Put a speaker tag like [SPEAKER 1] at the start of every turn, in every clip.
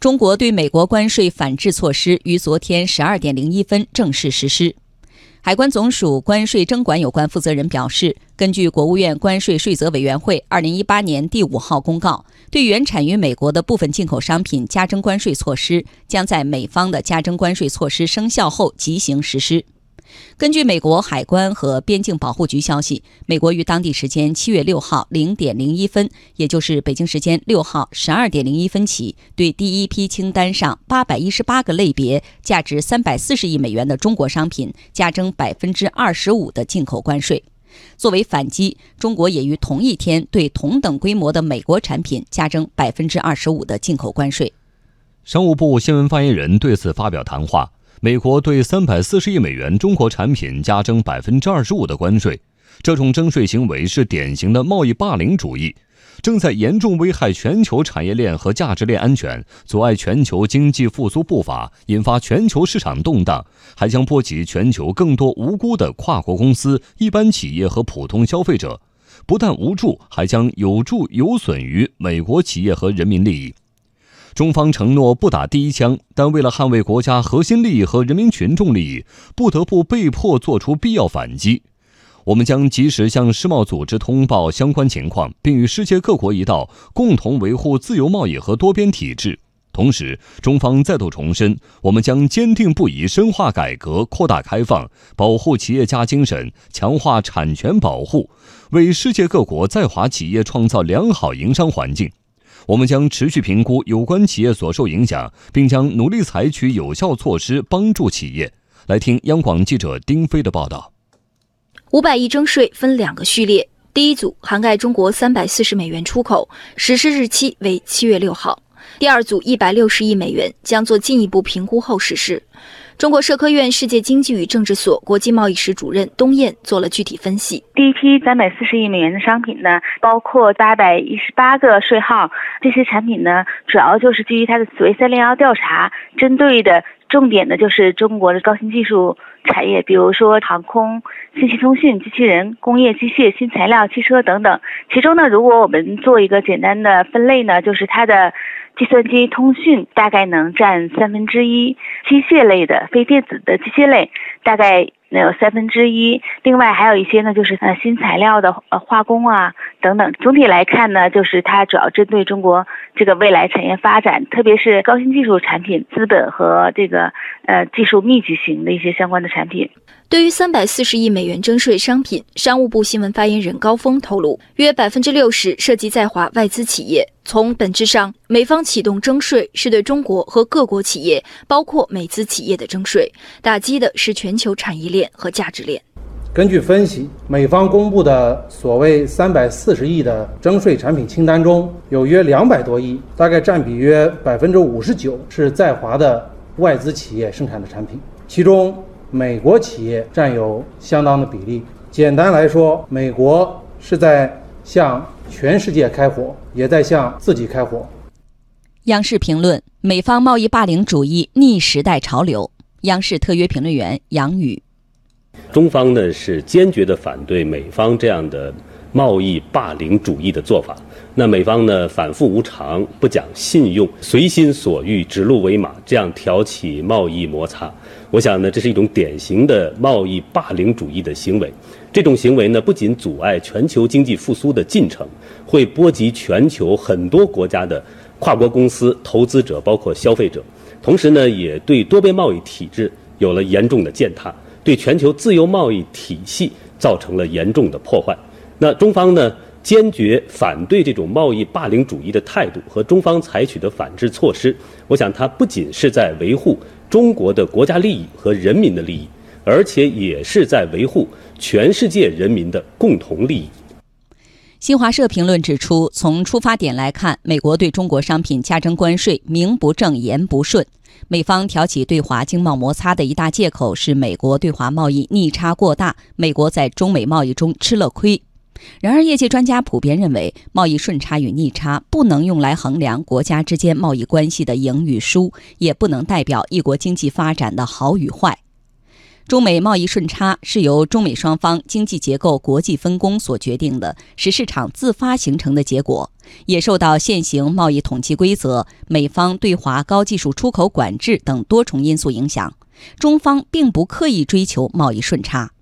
[SPEAKER 1] 中国对美国关税反制措施于昨天十二点零一分正式实施。海关总署关税征管有关负责人表示，根据国务院关税税则委员会二零一八年第五号公告，对原产于美国的部分进口商品加征关税措施，将在美方的加征关税措施生效后即行实施。根据美国海关和边境保护局消息，美国于当地时间七月六号零点零一分，也就是北京时间六号十二点零一分起，对第一批清单上八百一十八个类别、价值三百四十亿美元的中国商品加征百分之二十五的进口关税。作为反击，中国也于同一天对同等规模的美国产品加征百分之二十五的进口关税。
[SPEAKER 2] 商务部新闻发言人对此发表谈话。美国对三百四十亿美元中国产品加征百分之二十五的关税，这种征税行为是典型的贸易霸凌主义，正在严重危害全球产业链和价值链安全，阻碍全球经济复苏步伐，引发全球市场动荡，还将波及全球更多无辜的跨国公司、一般企业和普通消费者。不但无助，还将有助有损于美国企业和人民利益。中方承诺不打第一枪，但为了捍卫国家核心利益和人民群众利益，不得不被迫做出必要反击。我们将及时向世贸组织通报相关情况，并与世界各国一道共同维护自由贸易和多边体制。同时，中方再度重申，我们将坚定不移深化改革、扩大开放，保护企业家精神，强化产权保护，为世界各国在华企业创造良好营商环境。我们将持续评估有关企业所受影响，并将努力采取有效措施帮助企业。来听央广记者丁飞的报道。
[SPEAKER 3] 五百亿征税分两个序列，第一组涵盖中国三百四十美元出口，实施日期为七月六号；第二组一百六十亿美元将做进一步评估后实施。中国社科院世界经济与政治所国际贸易室主任东燕做了具体分析。
[SPEAKER 4] 第一批三百四十亿美元的商品呢，包括八百一十八个税号，这些产品呢，主要就是基于它的所谓“三零幺”调查，针对的重点呢就是中国的高新技术产业，比如说航空、信息通讯、机器人、工业机械、新材料、汽车等等。其中呢，如果我们做一个简单的分类呢，就是它的。计算机通讯大概能占三分之一，机械类的、非电子的机械类大概能有三分之一，另外还有一些呢，就是呃新材料的呃化工啊等等。总体来看呢，就是它主要针对中国这个未来产业发展，特别是高新技术产品、资本和这个呃技术密集型的一些相关的产品。
[SPEAKER 3] 对于三百四十亿美元征税商品，商务部新闻发言人高峰透露，约百分之六十涉及在华外资企业。从本质上，美方启动征税是对中国和各国企业，包括美资企业的征税，打击的是全球产业链和价值链。
[SPEAKER 5] 根据分析，美方公布的所谓三百四十亿的征税产品清单中，有约两百多亿，大概占比约百分之五十九，是在华的外资企业生产的产品，其中。美国企业占有相当的比例。简单来说，美国是在向全世界开火，也在向自己开火。
[SPEAKER 1] 央视评论：美方贸易霸凌主义逆时代潮流。央视特约评论员杨宇：
[SPEAKER 6] 中方呢是坚决的反对美方这样的贸易霸凌主义的做法。那美方呢反复无常，不讲信用，随心所欲，指鹿为马，这样挑起贸易摩擦。我想呢，这是一种典型的贸易霸凌主义的行为。这种行为呢，不仅阻碍全球经济复苏的进程，会波及全球很多国家的跨国公司、投资者，包括消费者。同时呢，也对多边贸易体制有了严重的践踏，对全球自由贸易体系造成了严重的破坏。那中方呢，坚决反对这种贸易霸凌主义的态度和中方采取的反制措施。我想，它不仅是在维护。中国的国家利益和人民的利益，而且也是在维护全世界人民的共同利益。
[SPEAKER 1] 新华社评论指出，从出发点来看，美国对中国商品加征关税名不正言不顺。美方挑起对华经贸摩擦的一大借口是美国对华贸易逆差过大，美国在中美贸易中吃了亏。然而，业界专家普遍认为，贸易顺差与逆差不能用来衡量国家之间贸易关系的赢与输，也不能代表一国经济发展的好与坏。中美贸易顺差是由中美双方经济结构国际分工所决定的，是市场自发形成的结果，也受到现行贸易统计规则、美方对华高技术出口管制等多重因素影响。中方并不刻意追求贸易顺差。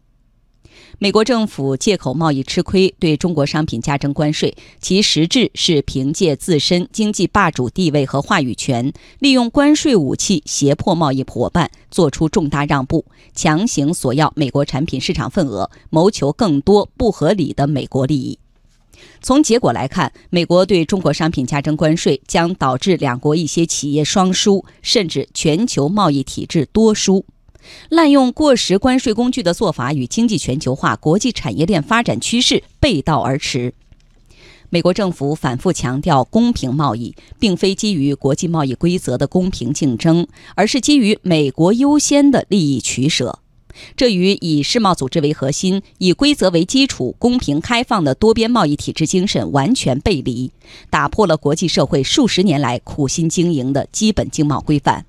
[SPEAKER 1] 美国政府借口贸易吃亏，对中国商品加征关税，其实质是凭借自身经济霸主地位和话语权，利用关税武器胁迫贸易伙伴做出重大让步，强行索要美国产品市场份额，谋求更多不合理的美国利益。从结果来看，美国对中国商品加征关税将导致两国一些企业双输，甚至全球贸易体制多输。滥用过时关税工具的做法与经济全球化、国际产业链发展趋势背道而驰。美国政府反复强调公平贸易，并非基于国际贸易规则的公平竞争，而是基于美国优先的利益取舍。这与以世贸组织为核心、以规则为基础、公平开放的多边贸易体制精神完全背离，打破了国际社会数十年来苦心经营的基本经贸规范。